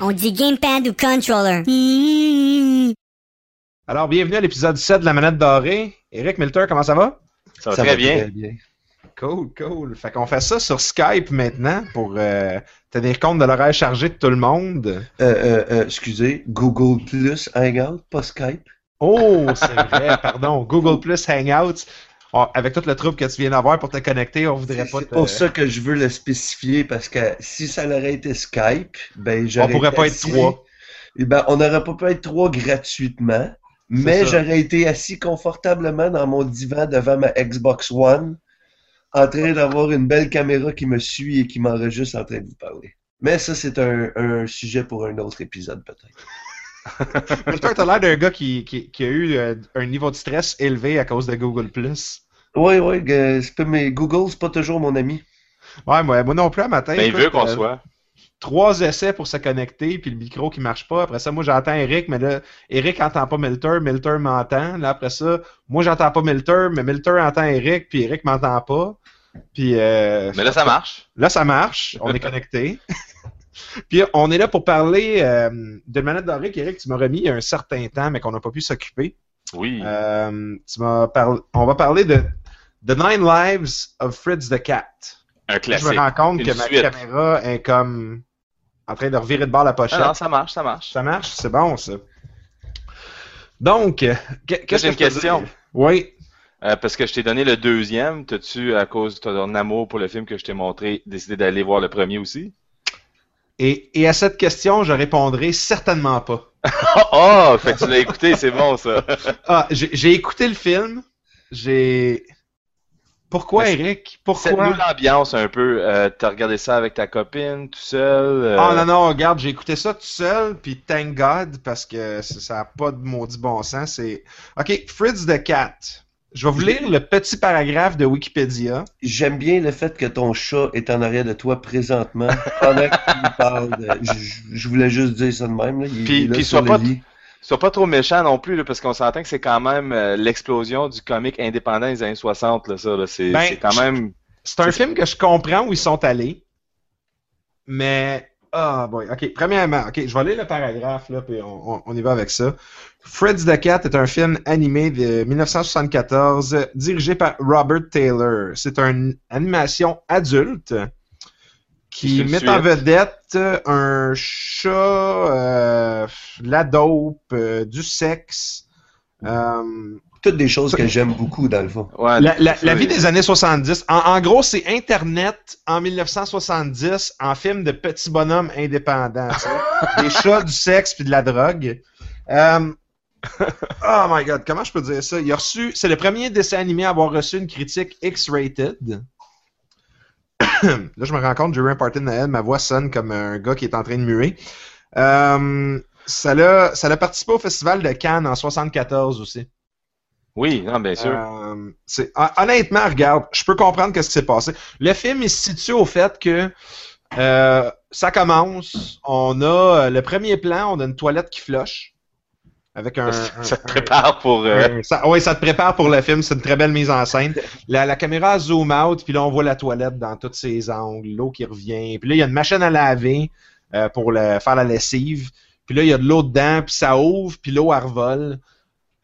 On dit gamepad ou controller. Alors, bienvenue à l'épisode 7 de la manette dorée. Eric Milter, comment ça va? Ça va très bien. Cool, cool. Fait qu'on fait ça sur Skype maintenant pour euh, tenir compte de l'horaire chargé de tout le monde. Euh, euh, euh, excusez, Google Plus Hangout, pas Skype. Oh, c'est vrai, pardon. Google Plus Hangouts. Oh, avec toute le trouble que tu viens d'avoir pour te connecter, on voudrait pas c'est te... pour ça que je veux le spécifier parce que si ça aurait été Skype, ben On j'aurais pourrait été pas être assis- trois. Eh ben, on n'aurait pas pu être trois gratuitement, mais j'aurais été assis confortablement dans mon divan devant ma Xbox One, en train d'avoir une belle caméra qui me suit et qui m'enregistre en train de vous parler. Mais ça, c'est un, un sujet pour un autre épisode, peut-être. Milter, t'as l'air d'un gars qui, qui, qui a eu euh, un niveau de stress élevé à cause de Google Plus. Oui, oui, que- c'est pas- mais Google, c'est pas toujours mon ami. Ouais, moi, moi non plus, à matin. Ben, il veut qu'on euh, soit. trois essais pour se connecter, puis le micro qui marche pas. Après ça, moi, j'entends Eric, mais là, Eric entend pas Milter, Milter m'entend. Là, après ça, moi, j'entends pas Milter, mais Milter entend Eric, puis Eric m'entend pas. Puis euh, Mais là, ça marche. là, ça marche. On est connecté. puis on est là pour parler euh, de manette dorée qu'Eric, tu m'as remis il y a un certain temps, mais qu'on n'a pas pu s'occuper. Oui. Euh, tu m'as parlé, on va parler de The Nine Lives of Fritz the Cat. un classique. je me rends compte Une que ma caméra est comme en train de revirer de bord la pochette. Ah non, ça marche, ça marche. Ça marche, c'est bon ça. Donc, que- qu'est-ce j'ai que une question. Oui. Euh, parce que je t'ai donné le deuxième. T'as-tu, à cause de ton amour pour le film que je t'ai montré, décidé d'aller voir le premier aussi? Et, et à cette question, je répondrai certainement pas. Oh, oh! Fait que tu l'as écouté, c'est bon ça. Ah, j'ai écouté le film. J'ai. Pourquoi, Eric? Pourquoi? l'ambiance un peu. Euh, T'as regardé ça avec ta copine, tout seul? euh, Ah non, non, regarde, j'ai écouté ça tout seul, puis thank God, parce que ça ça a pas de maudit bon sens. C'est. Ok, Fritz the Cat. Je vais vous lire le petit paragraphe de Wikipédia. J'aime bien le fait que ton chat est en arrière de toi présentement pendant lui parles. de- Je, je voulais juste dire ça de même. Là. Il, Puis- il puis le pas- lit. Sois pas trop méchant non plus, là, parce qu'on s'entend que c'est quand même euh, l'explosion du comique indépendant des années 60, là, ça. là. C'est Ben, quand même. C'est un film que je comprends où ils sont allés, mais ah boy, ok. Premièrement, ok, je vais lire le paragraphe là, puis on, on- on y va avec ça. Fritz the Cat est un film animé de 1974 dirigé par Robert Taylor. C'est une animation adulte qui met en vedette un chat, euh, la dope, euh, du sexe. euh, Toutes des choses que j'aime beaucoup dans le fond. Ouais, la, la- c'est- la vie des années 70. En, en gros, c'est Internet en 1970 en film de petits bonhommes indépendants. des chats, du sexe puis de la drogue. Euh, oh my god, comment je peux dire ça? Il a reçu. C'est le premier dessin animé à avoir reçu une critique X-rated. Là, je me rends compte, j'ai eu un party de Noël, ma voix sonne comme un gars qui est en train de muer. Euh, ça l'a ça l'a participé au festival de Cannes en 74 aussi. Oui, non, bien sûr. Euh, honnêtement, regarde, je peux comprendre qu'est-ce qui s'est passé. Le film il se situe au fait que euh, ça commence, on a euh, le premier plan, on a une toilette qui flush avec un. ça te prépare pour. euh, ça, oui, ça te prépare pour le film, c'est une très belle mise en scène. La, la caméra zoom out, puis là on voit la toilette dans tous ses angles, l'eau qui revient, puis là il y a une machine à laver euh, pour le- faire la lessive, puis là il y a de l'eau dedans, puis ça ouvre, puis l'eau elle revole.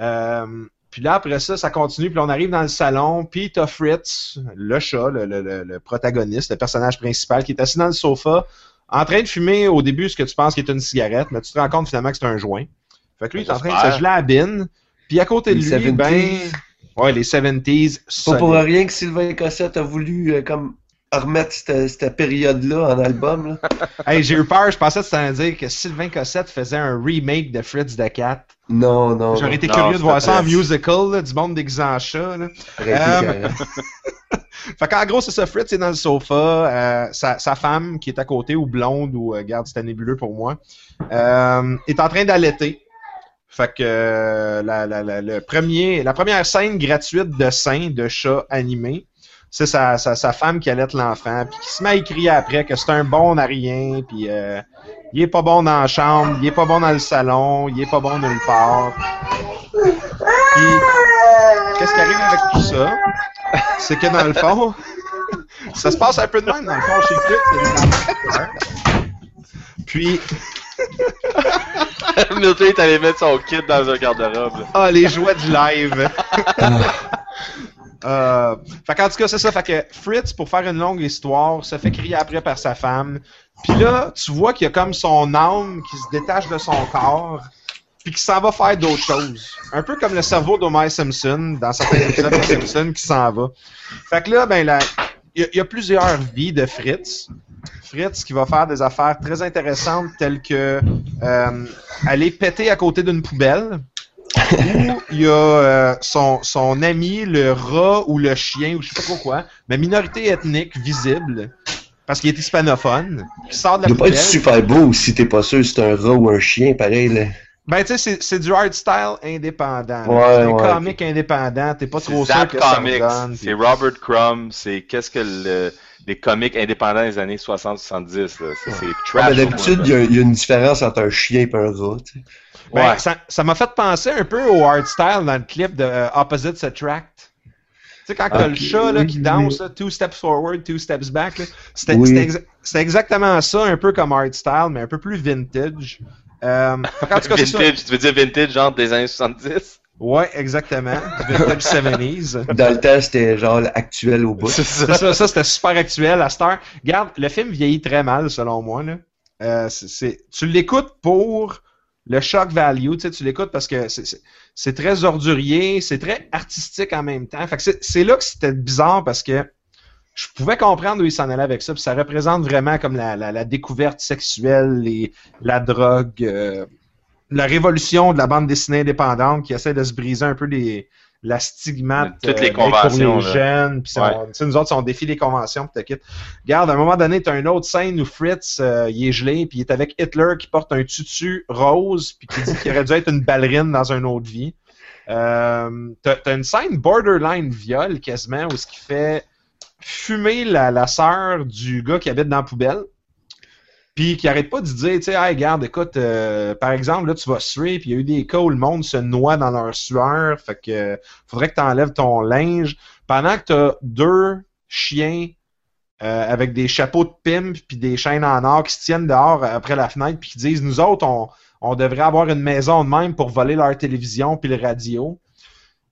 Euh, puis là, après ça, ça continue. Puis là, on arrive dans le salon. Puis t'as Fritz, le chat, le, le- le- le protagoniste, le personnage principal, qui est assis dans le sofa, en train de fumer au début ce que tu penses qui est une cigarette, mais tu te rends compte finalement que c'est un joint. Fait que lui, il est en train de se geler à la bine. Puis à côté de Les lui, ben... 70s. Ouais, les 70s. Pas pour rien que Sylvain Cossette a voulu euh, comme remettre cette, cette période-là en album. Là. Hey, j'ai eu peur. Je pensais que tu allais dire que Sylvain Cossette faisait un remake de Fritz the Cat. Non, non. J'aurais été non, curieux de voir ça en musical, là, du monde déguisé en chat. là. Euh, carrément. Fait qu'en gros, c'est ça, Fritz est dans le sofa, euh, sa, sa femme qui est à côté, ou blonde, ou euh, garde, c'était nébuleux pour moi, euh, est en train d'allaiter. Fait que euh, la, la, la, le premier, la première scène gratuite de sein de chat animé, c'est sa, sa, sa femme qui allaite l'enfant, puis qui se met à écrire après que c'est un bon à rien, puis euh, il est pas bon dans la chambre, il est pas bon dans le salon, il est pas bon nulle part. Puis, qu'est-ce qui arrive avec tout ça? C'est que dans le fond, Ça se passe un peu de même dans le fond chez Fritz. Puis, Milton est allé mettre son kit dans un garde-robe. ah, les joies du live. Euh, qu'en tout cas, c'est ça. Fait que Fritz, pour faire une longue histoire, se fait crier après par sa femme. Puis là, tu vois qu'il y a comme son âme qui se détache de son corps, puis qui s'en va faire d'autres choses. Un peu comme le cerveau d'Homer Simpson, dans certains épisodes de Simpson, qui s'en va. Fait que là, ben, là, il y, a- il y a plusieurs vies de Fritz. Fritz qui va faire des affaires très intéressantes telles que euh, aller péter à côté d'une poubelle. Ou il y a euh, son, son ami, le rat ou le chien, ou je sais pas trop quoi, mais minorité ethnique visible, parce qu'il est hispanophone, qui sort de Il la doit pas être super beau si t'es pas sûr si c'est un rat ou un chien, pareil, là. Ben, tu sais, c'est- c'est du hard style indépendant. Ouais, c'est un ouais. comic indépendant, t'es pas trop C'est sûr Zap que Comics, c'est Robert Crumb, c'est qu'est-ce que le- les comics indépendants des années 60-70, là. C'est c'est Ah, trash. mais d'habitude, il y, y a une différence entre un chien et un rat, tu sais. Ben, Ouais. ça ça m'a fait penser un peu au hard style dans le clip de euh, Opposites Attract. Tu sais, quand t'as le chat là, qui danse, là, two steps forward, two steps back, c'était Oui. c'était exa- exactement ça, un peu comme hard style, mais un peu plus vintage. Euh, c'est ça. Vintage, tu veux dire vintage, genre des années 70? Ouais, exactement. du Vintage 70s. Dans le temps, c'était genre actuel au bout. Ça. ça, ça c'était super actuel à cette heure. Regarde, le film vieillit très mal, selon moi. Là. Euh, tu l'écoutes pour le shock value, tu sais, tu l'écoutes parce que c'est- c'est c'est très ordurier, c'est très artistique en même temps. Fait que c'est c'est là que c'était bizarre parce que je pouvais comprendre où il s'en allait avec ça, puis ça représente vraiment comme la, la- la découverte sexuelle, les, la drogue, euh, la révolution de la bande dessinée indépendante qui essaie de se briser un peu les, la stigmate Toutes les euh, pour conventions, les jeunes, puis c'est- Ouais. on- tu sais, nous autres, on défie les conventions, puis t'inquiète. Regarde, à un moment donné, t'as une autre scène où Fritz, euh, il est gelé, puis il est avec Hitler qui porte un tutu rose, puis qui dit qu'il aurait dû être une ballerine dans une autre vie. Euh, t'as, t'as une scène borderline viol quasiment où ce qui fait fumer la, la sœur du gars qui habite dans la poubelle. Puis qui arrête pas de dire, tu sais, hey, regarde, écoute, euh, par exemple, là, tu vas suer, puis il y a eu des cas où le monde se noie dans leur sueur, fait que euh, faudrait que tu enlèves ton linge. Pendant que tu as deux chiens euh, avec des chapeaux de pimp puis des chaînes en or qui se tiennent dehors après la fenêtre puis qui disent, nous autres, on, on devrait avoir une maison de même pour voler leur télévision puis le radio.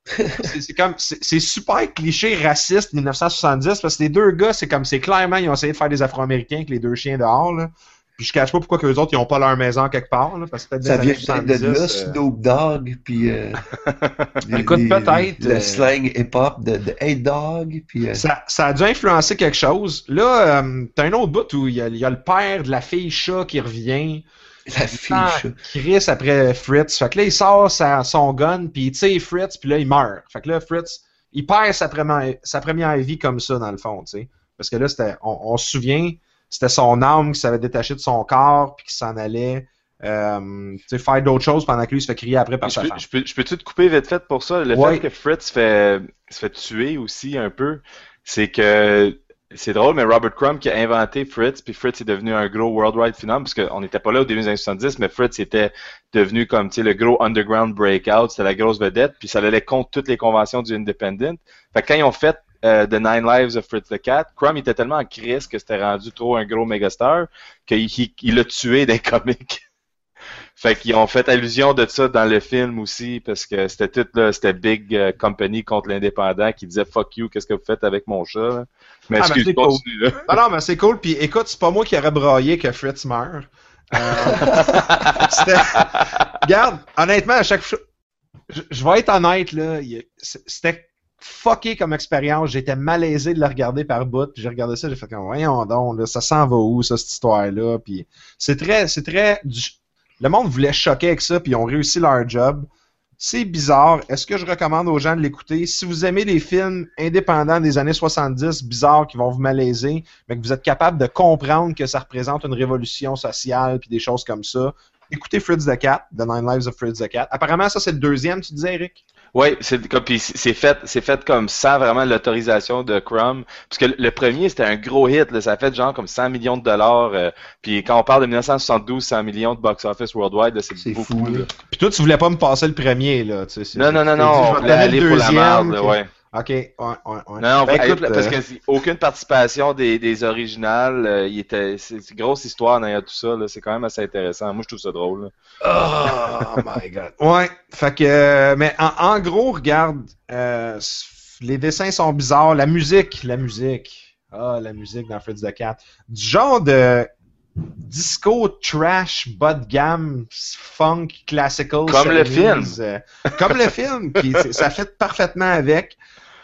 c'est comme c'est super cliché raciste 1970 parce que les deux gars c'est comme c'est clairement ils ont essayé de faire des Afro-Américains avec les deux chiens dehors là. Puis je cache pas pourquoi que les autres ils ont pas leur maison quelque part là, parce que Ça vient de là, 70, euh, Snoop Dogg, puis... euh, les- Écoute, peut-être, Le euh, slang hip-hop de, de Hey Dog, puis... euh, Ça, ça a dû influencer quelque chose. Là, euh, t'as un autre bout où il y, y a le père de la fille chat qui revient. la fille, Ah. Chris après Fritz. Fait que là, il sort sa- son gun, puis il tire Fritz, puis là, il meurt. Fait que là, Fritz, il perd sa première, sa première vie comme ça, dans le fond, tu sais. Parce que là, c'était, on, on se souvient, c'était son âme qui s'avait détaché de son corps, puis qui s'en allait euh, tu sais, faire d'autres choses pendant que lui se fait crier après par Je sa peux, femme. je peux, je peux-tu te couper vite fait pour ça? Le Ouais. fait que Fritz fait, se fait tuer aussi un peu, c'est que c'est drôle, mais Robert Crumb qui a inventé Fritz, puis Fritz est devenu un gros worldwide phenom, parce qu'on n'était pas là au début des années 70, mais Fritz était devenu comme tu le gros underground breakout, c'était la grosse vedette, puis ça allait contre toutes les conventions du Independent. Fait que quand ils ont fait euh, The Nine Lives of Fritz the Cat, Crumb était tellement en crise que c'était rendu trop un gros mégastar qu'il il- il l'a tué des comics. Fait qu'ils ont fait allusion de ça dans le film aussi, parce que c'était tout là, c'était Big euh, Company contre l'indépendant qui disait fuck you, qu'est-ce que vous faites avec mon chat? là? Mais Ah, ben, excuse, c'est cool. là. Non, non, mais c'est cool. Puis écoute, c'est pas moi qui aurais braillé que Fritz meurt. Euh, c'était- Regarde, honnêtement, à chaque fois. Je, je vais être honnête, là. C'était fucké comme expérience. J'étais malaisé de le regarder par bout. Puis j'ai regardé ça, j'ai fait comme, voyons donc, là, ça s'en va où, ça, cette histoire-là? Puis c'est très. C'est très. du- Le monde voulait choquer avec ça, puis ils ont réussi leur job. C'est bizarre. Est-ce que je recommande aux gens de l'écouter? Si vous aimez les films indépendants des années 70, bizarres, qui vont vous malaiser, mais que vous êtes capable de comprendre que ça représente une révolution sociale puis des choses comme ça, écoutez Fritz the Cat, The Nine Lives of Fritz the Cat. Apparemment, ça, c'est le deuxième, tu disais, Eric? Oui, c'est comme c'est fait, c'est fait comme sans vraiment l'autorisation de Crumb. Parce que le premier c'était un gros hit, là, ça a fait genre comme 100 millions de dollars. euh, puis quand on parle de 1972, 100 millions de box office worldwide, c'est beaucoup. fou, là. Puis toi, tu voulais pas me passer le premier, là. tu sais, Non, non, non, dit, non, je vais on te voulait donner aller le pour la deuxième, merde, là, puis- ouais. Ok, ouais, ouais, ouais. Non, Ben, hey, écoute, parce euh, que aucune participation des, des originales, euh, il était, c'est une grosse histoire derrière tout ça, là, c'est quand même assez intéressant. Moi, je trouve ça drôle. là. Oh my god. Ouais, fait que, euh, mais en, en gros, regarde, euh, les dessins sont bizarres, la musique, la musique, ah, la musique dans Fritz the Cat, du genre de disco trash bas de gamme funk classical Comme le 70s, euh, comme le film ça fait parfaitement avec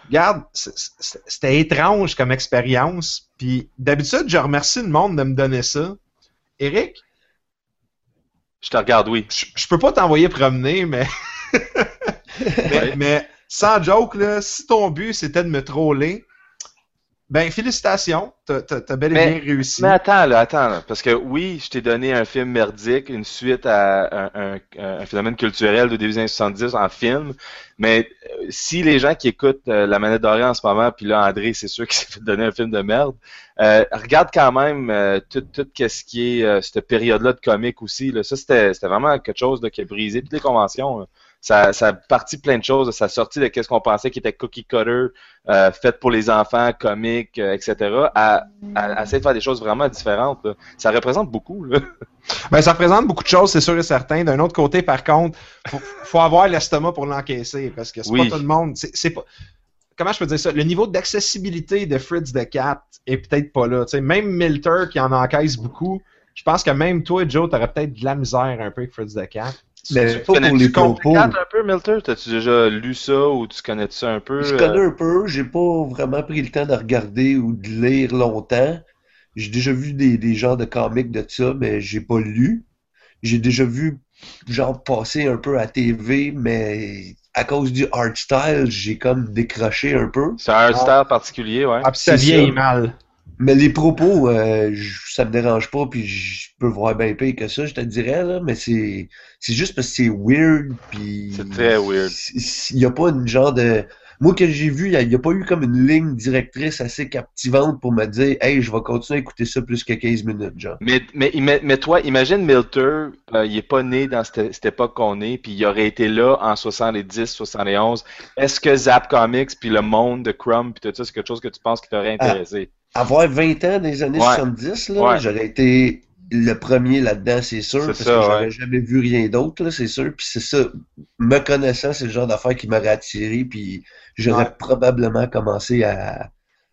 regarde c'était étrange comme expérience. Puis d'habitude je remercie le monde de me donner ça. Eric? Je te regarde, oui. je, je peux pas t'envoyer promener, mais... mais, mais sans joke, là, si ton but c'était de me troller, ben félicitations, t'as bel et Mais- bien réussi. Mais attends, là, attends, là, parce que oui, je t'ai donné un film merdique, une suite à un, un- un phénomène culturel de début des années 70 en film, mais euh, si les gens qui écoutent euh, La Manette Dorée en ce moment, puis là, André, c'est sûr qu'il s'est fait donner un film de merde, euh, regarde quand même euh, tout, tout ce qui est euh, cette période-là de comique aussi, là, ça, c'était c'était vraiment quelque chose là, qui a brisé toutes les conventions. Ça, ça a parti plein de choses, ça a sorti de qu'est-ce qu'on pensait qui était cookie cutter, euh, fait pour les enfants, comique, euh, etc., à, à, à essayer de faire des choses vraiment différentes. là. Ça représente beaucoup. Là. Ben ça représente beaucoup de choses, c'est sûr et certain. D'un autre côté, par contre, faut, faut avoir l'estomac pour l'encaisser, parce que c'est Oui. pas tout le monde. C'est pas... Comment je peux dire ça? Le niveau d'accessibilité de Fritz the Cat est peut-être pas là. Même Milter qui en encaisse beaucoup, je pense que même toi, Joe, t'aurais peut-être de la misère un peu avec Fritz the Cat. Mais Tu pas pour les propos. Un peu, Milter? T'as-tu déjà lu ça ou tu connais ça un peu? Je euh? connais un peu, j'ai pas vraiment pris le temps de regarder ou de lire longtemps. J'ai déjà vu des, des genres de comics de ça, mais j'ai pas lu. J'ai déjà vu genre passer un peu à TV, mais à cause du art style, j'ai comme décroché un peu. C'est un style particulier, ouais. Ah, vieillit ça. mal. Mais les propos, euh, ça me dérange pas, puis je peux voir bien pire que ça, je te dirais, là, mais c'est c'est juste parce que c'est weird, puis... C'est très weird. Il n'y a pas une genre de... Moi, que j'ai vu, il n'y a, pas eu comme une ligne directrice assez captivante pour me dire « Hey, je vais continuer à écouter ça plus que 15 minutes, genre. Mais, mais, mais, mais toi, imagine Milter, euh, il est pas né dans cette, cette époque qu'on est, puis il aurait été là en 70, 71. Est-ce que Zap Comics, puis le monde de Crumb, puis tout ça, c'est quelque chose que tu penses qui t'aurait intéressé? Avoir 20 ans les années Ouais. 70, là, Ouais. j'aurais été le premier là-dedans, c'est sûr, parce ça, que j'aurais ouais. jamais vu rien d'autre, là, c'est sûr. Puis c'est ça, me connaissant, c'est le genre d'affaire qui m'aurait attiré, puis j'aurais probablement commencé à,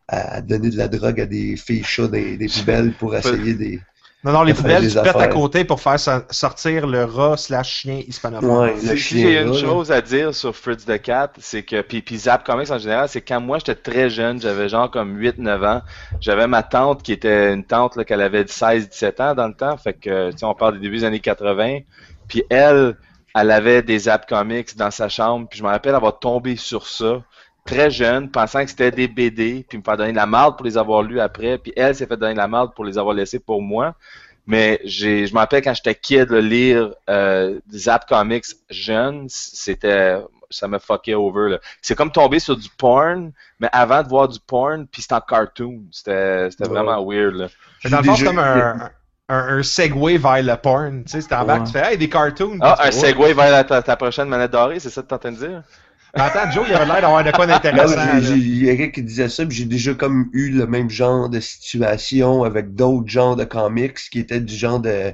à donner de la drogue à des filles chats des, des poubelles pour essayer des... Non, non, les poubelles, tu pètes à côté pour faire so- sortir le rat slash chien hispanophone. Ouais, le Si, si chien j'ai une chose à dire sur Fritz the Cat, c'est que, puis, puis Zap Comics en général, c'est quand moi j'étais très jeune, j'avais genre comme 8-9 ans, j'avais ma tante qui était une tante là, qu'elle avait 16-17 ans dans le temps, fait que, tu sais, on parle des débuts des années 80, puis elle, elle avait des Zap Comics dans sa chambre, puis je me rappelle avoir tombé sur ça, très jeune, pensant que c'était des BD, puis me faire donner de la marde pour les avoir lus après, puis elle s'est fait donner de la marde pour les avoir laissés pour moi. Mais j'ai, je me rappelle quand j'étais kid, là, lire euh, Zap Comics jeune, c'était, ça me fuckait over. là. C'est comme tomber sur du porn, mais avant de voir du porn, puis c'était en cartoon. C'était, c'était Ouais. vraiment weird. Là. Dans le fond, c'est comme un, un, un segue vers le porn. Tu sais, c'est en bas Ouais. tu fais hey, des cartoons. Ah, un tu fais, segue vers la- ta, ta prochaine manette dorée, c'est ça que t'es en train de dire? Attends, Joe, il avait l'air d'avoir de quoi d'intéressant. j'ai- là. j'ai Eric qui disait ça, puis j'ai déjà comme eu le même genre de situation avec d'autres genres de comics qui étaient du genre de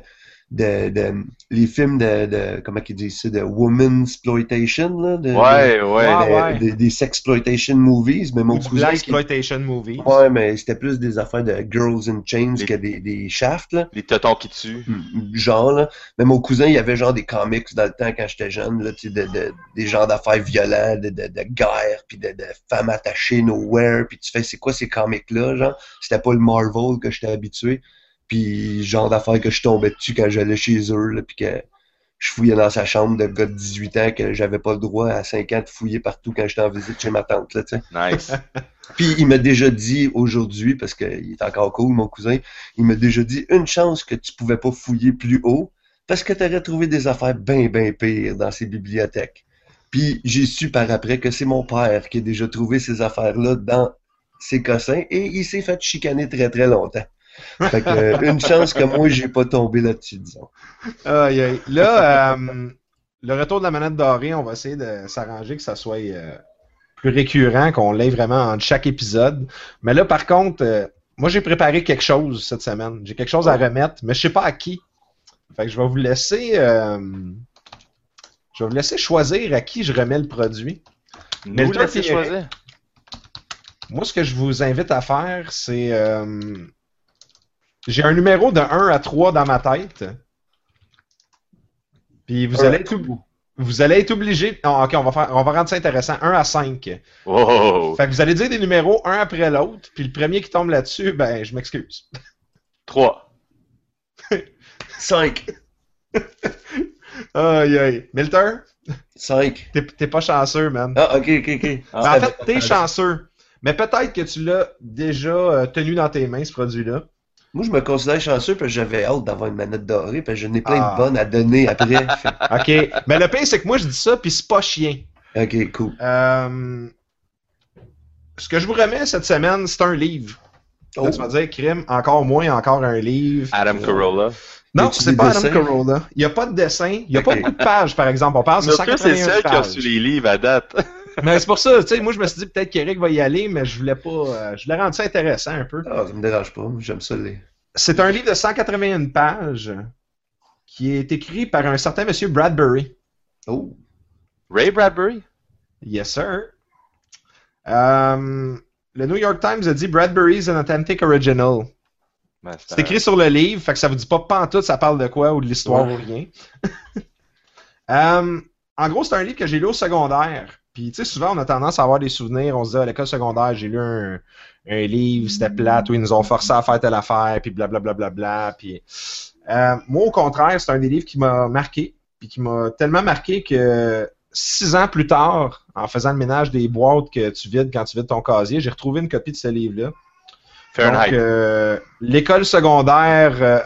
de, de les films de, de comment qu'ils disent ça de woman exploitation là, de, Ouais, de- ouais. Ah, de- ouais. de- des sexploitation movies, mais mon Ou du cousin Black qui- Exploitation Movie. ouais, mais c'était plus des affaires de girls in chains Les- que des des shafts là. Les tétons qui tuent. genre là. Mais mon cousin, il y avait genre des comics dans le temps quand j'étais jeune, là, tu sais, de, de- des genres d'affaires violents, de, de, de guerre, puis de, de femmes attachées nowhere, puis tu fais c'est quoi ces comics-là, genre? C'était pas le Marvel que j'étais habitué. Puis genre d'affaires que je tombais dessus quand j'allais chez eux, là, puis que je fouillais dans sa chambre de gars de 18 ans que j'avais pas le droit à 5 ans de fouiller partout quand j'étais en visite chez ma tante, là. Nice. Puis il m'a déjà dit aujourd'hui, parce qu'il est encore cool, mon cousin, il m'a déjà dit une chance que tu pouvais pas fouiller plus haut, parce que tu aurais trouvé des affaires bien, bien pires dans ces bibliothèques. Puis j'ai su par après que c'est mon père qui a déjà trouvé ces affaires-là dans ses cossins et il s'est fait chicaner très, très longtemps. Fait que, euh, une chance que moi, j'ai pas tombé là-dessus, disons. Aïe, aïe. Là, euh, le retour de la manette dorée, on va essayer de s'arranger que ça soit euh, plus récurrent, qu'on l'ait vraiment en chaque épisode. Mais là, par contre, euh, moi, j'ai préparé quelque chose cette semaine. J'ai quelque chose à remettre, mais je sais pas à qui. Fait que je vais vous laisser. euh, je vais vous laisser choisir à qui je remets le produit. Mais Nous le laisser qui- choisir. Moi, ce que je vous invite à faire, c'est. J'ai un numéro de 1 à 3 dans ma tête. Puis vous allez être, vous allez être obligé. Non, ok, on va, faire, on va rendre ça intéressant. 1 à 5. Wow! Fait que vous allez dire des numéros un après l'autre. Puis le premier qui tombe là-dessus, ben, je m'excuse. 3. 5. Aïe, aïe. Milter, 5. t'es pas chanceux, man. Ah, ok, ok, ok. Ben, en fait, t'es chanceux. Mais peut-être que tu l'as déjà euh, tenu dans tes mains, ce produit-là. Moi, je me considère chanceux parce que j'avais hâte d'avoir une manette dorée parce que j'en ai plein Ah. de bonnes à donner après. OK. Mais le pire, c'est que moi, je dis ça, puis c'est pas chien. ok, cool. Euh, ce que je vous remets cette semaine, c'est un livre. Là, Oh. tu vas dire, crime, encore moins, encore un livre. Adam Carolla. Non, c'est pas Adam? Carolla. Il n'y a pas de dessin. Il n'y a pas beaucoup de pages, par exemple. On parle de Milton, c'est le 181 seul qui a pages. reçu les livres à date. Mais c'est pour ça, tu sais, moi, je me suis dit peut-être qu'Eric va y aller, mais je voulais pas. euh, je voulais rendre ça intéressant un peu. Ah, ça me dérange pas. J'aime ça les. C'est un livre de 181 pages qui est écrit par un certain monsieur Bradbury. Oh. Ray Bradbury? Yes, sir. Euh, le New York Times a dit Bradbury is an authentic original. Ben, C'est écrit sur le livre, fait que ça vous dit pas pantoute ça parle de quoi ou de l'histoire ou rien. Euh, en gros, c'est un livre que j'ai lu au secondaire. Puis, tu sais, souvent, on a tendance à avoir des souvenirs. On se dit, à l'école secondaire, j'ai lu un, un livre, c'était plate, où ils nous ont forcé à faire telle affaire, puis blablabla. Bla, bla, bla, puis, euh, moi, au contraire, c'est un des livres qui m'a marqué, puis qui m'a tellement marqué que six ans plus tard, en faisant le ménage des boîtes que tu vides quand tu vides ton casier, j'ai retrouvé une copie de ce livre-là. Donc, euh, l'école secondaire euh,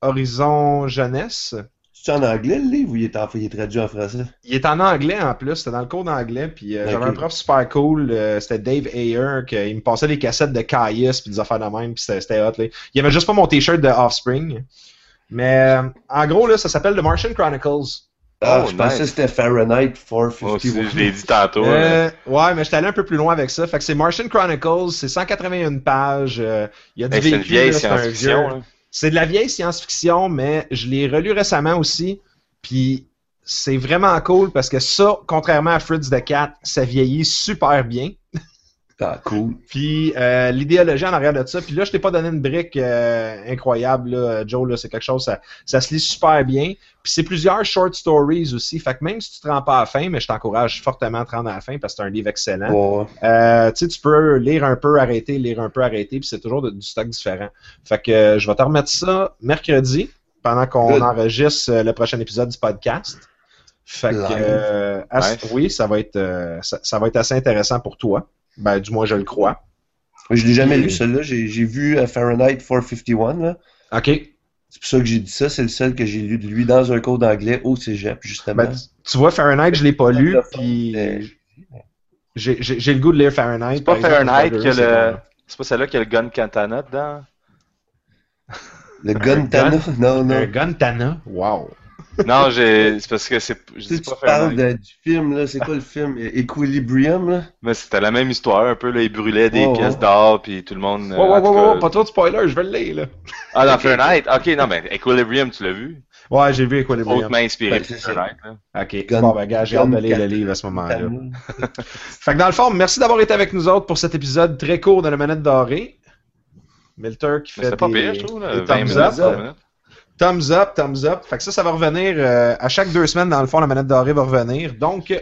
Horizon Jeunesse, C'est en anglais le livre ou il est, en... il est traduit en français? il est en anglais en plus, c'était dans le cours d'anglais, puis euh, j'avais un prof super cool, euh, c'était Dave Ayer, qui il me passait des cassettes de Caius puis des affaires de même, puis c'était hot. Là. Il avait juste pas mon t-shirt de Offspring. Mais euh, en gros, là, ça s'appelle The Martian Chronicles. Ah, Oh, je pensais que c'était Fahrenheit Moi aussi, 451. je l'ai dit tantôt. hein. Euh, ouais, mais j'étais allé un peu plus loin avec ça. Fait que c'est Martian Chronicles, c'est 181 pages. euh, Il y a du Hey, c'est un science-fiction. vieux. là. C'est de la vieille science-fiction, mais je l'ai relu récemment aussi. Puis c'est vraiment cool parce que ça, contrairement à Fritz the Cat, ça vieillit super bien. Ah, cool. Puis euh, l'idéologie en arrière de ça. Puis là, je t'ai pas donné une brique euh, incroyable, là, Joe. Là, c'est quelque chose, ça, ça se lit super bien. Puis c'est plusieurs short stories aussi. Fait que même si tu te rends pas à la fin, mais je t'encourage fortement à te rendre à la fin parce que c'est un livre excellent. Ouais. Euh, tu sais, tu peux lire un peu, arrêter, lire un peu, arrêter, puis c'est toujours de- du stock différent. Fait que euh, je vais te remettre ça mercredi, pendant qu'on Good. enregistre le prochain épisode du podcast. Fait que, euh, as- oui, ça va être, euh, ça, ça va être assez intéressant pour toi. Ben, du moins, je le crois. Je l'ai jamais lu, celui-là. J'ai j'ai vu euh, Fahrenheit 451, là. OK. C'est pour ça que j'ai dit ça. C'est le seul que j'ai lu de lui dans un cours d'anglais au cégep, justement. Ben, tu- vois, Fahrenheit, je l'ai pas lu, puis j'ai j'ai- j'ai le goût de lire Fahrenheit. C'est pas exemple, Fahrenheit Bradbury, qui a c'est le. C'est pas celle-là qui a le gun katana dedans? le Guntana. Non, Un non. Guntana. Wow. Non, j'ai. C'est parce que c'est. Je Tu sais, dis tu pas parles de- du film, là. C'est quoi le film? Equilibrium, là? Mais c'était la même histoire, un peu, là. Ils brûlaient des Ouais, pièces ouais. d'or, puis tout le monde. Ouais, ouais, ouais, cas- ouais, pas trop de spoilers, je vais le lire, là. Ah, dans Fahrenheit? Ok, non, mais Equilibrium, tu l'as vu? Ouais, j'ai vu Equilibrium. Hautement inspiré Ben, ça. Fahrenheit, là. OK. Gun- bon, ben, gars, j'ai hâte de lire le livre à ce moment-là. Fait que dans le fond, merci d'avoir été avec nous autres pour cet épisode très court de la manette dorée. Milter qui fait c'est pas pire, je trouve, là. des 20 thumbs minutes, up. 30 minutes. Thumbs up, thumbs up. Fait que ça, ça va revenir euh, à chaque deux semaines. Dans le fond, la manette dorée va revenir. Donc,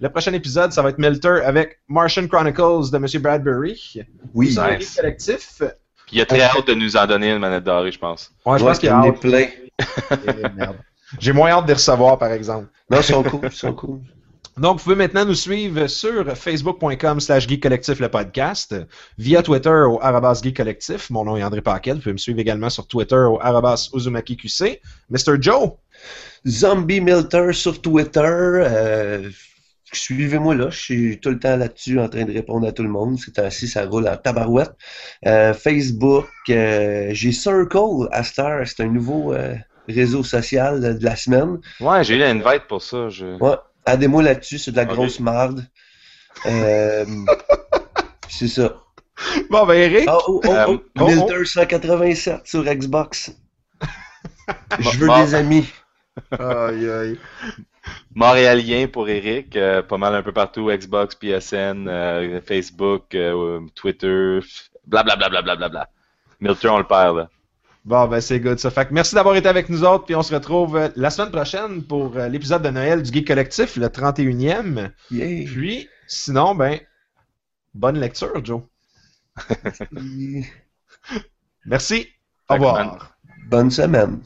le prochain épisode, ça va être Milter avec Martian Chronicles de M. Bradbury. Oui. Nice. livre collectif. Il a très hâte de nous en donner une manette dorée, je pense. Ouais, je Ouais, pense qu'il y a hâte. plein. J'ai moins hâte de les recevoir, par exemple. Non, ils sont cool. Ils sont cool. Donc, vous pouvez maintenant nous suivre sur facebook.com slash geek collectif le podcast, via Twitter au arabas collectif. Mon nom est André Paquet. Vous pouvez me suivre également sur Twitter au arabas uzumaki QC. Mr. Joe, Zombie Milter sur Twitter. euh, Suivez-moi là, je suis tout le temps là-dessus en train de répondre à tout le monde. C'est ainsi, ça roule en tabarouette. Euh, Facebook, euh, j'ai Circle à Star, c'est un nouveau euh, réseau social de, de la semaine. Ouais, j'ai eu l'invite pour ça. Je... Ouais, aidez-moi là-dessus, c'est de la grosse marde. Euh, c'est ça. Bon, ben, Eric. Ah, oh, oh, Euh, oh, oh, Milter 187 sur Xbox. Je veux des amis. Aïe, aïe. Montréalien pour Eric, euh, pas mal un peu partout, Xbox, PSN, euh, Facebook, euh, Twitter, blablabla. Bla, bla, bla, bla. Milton, on le perd, là. Bon, ben, c'est good, ça. Fait que merci d'avoir été avec nous autres, puis on se retrouve euh, la semaine prochaine pour euh, l'épisode de Noël du Geek Collectif, le 31e. Yeah. Puis, sinon, ben, bonne lecture, Joe. Merci. Au revoir. Bonne semaine.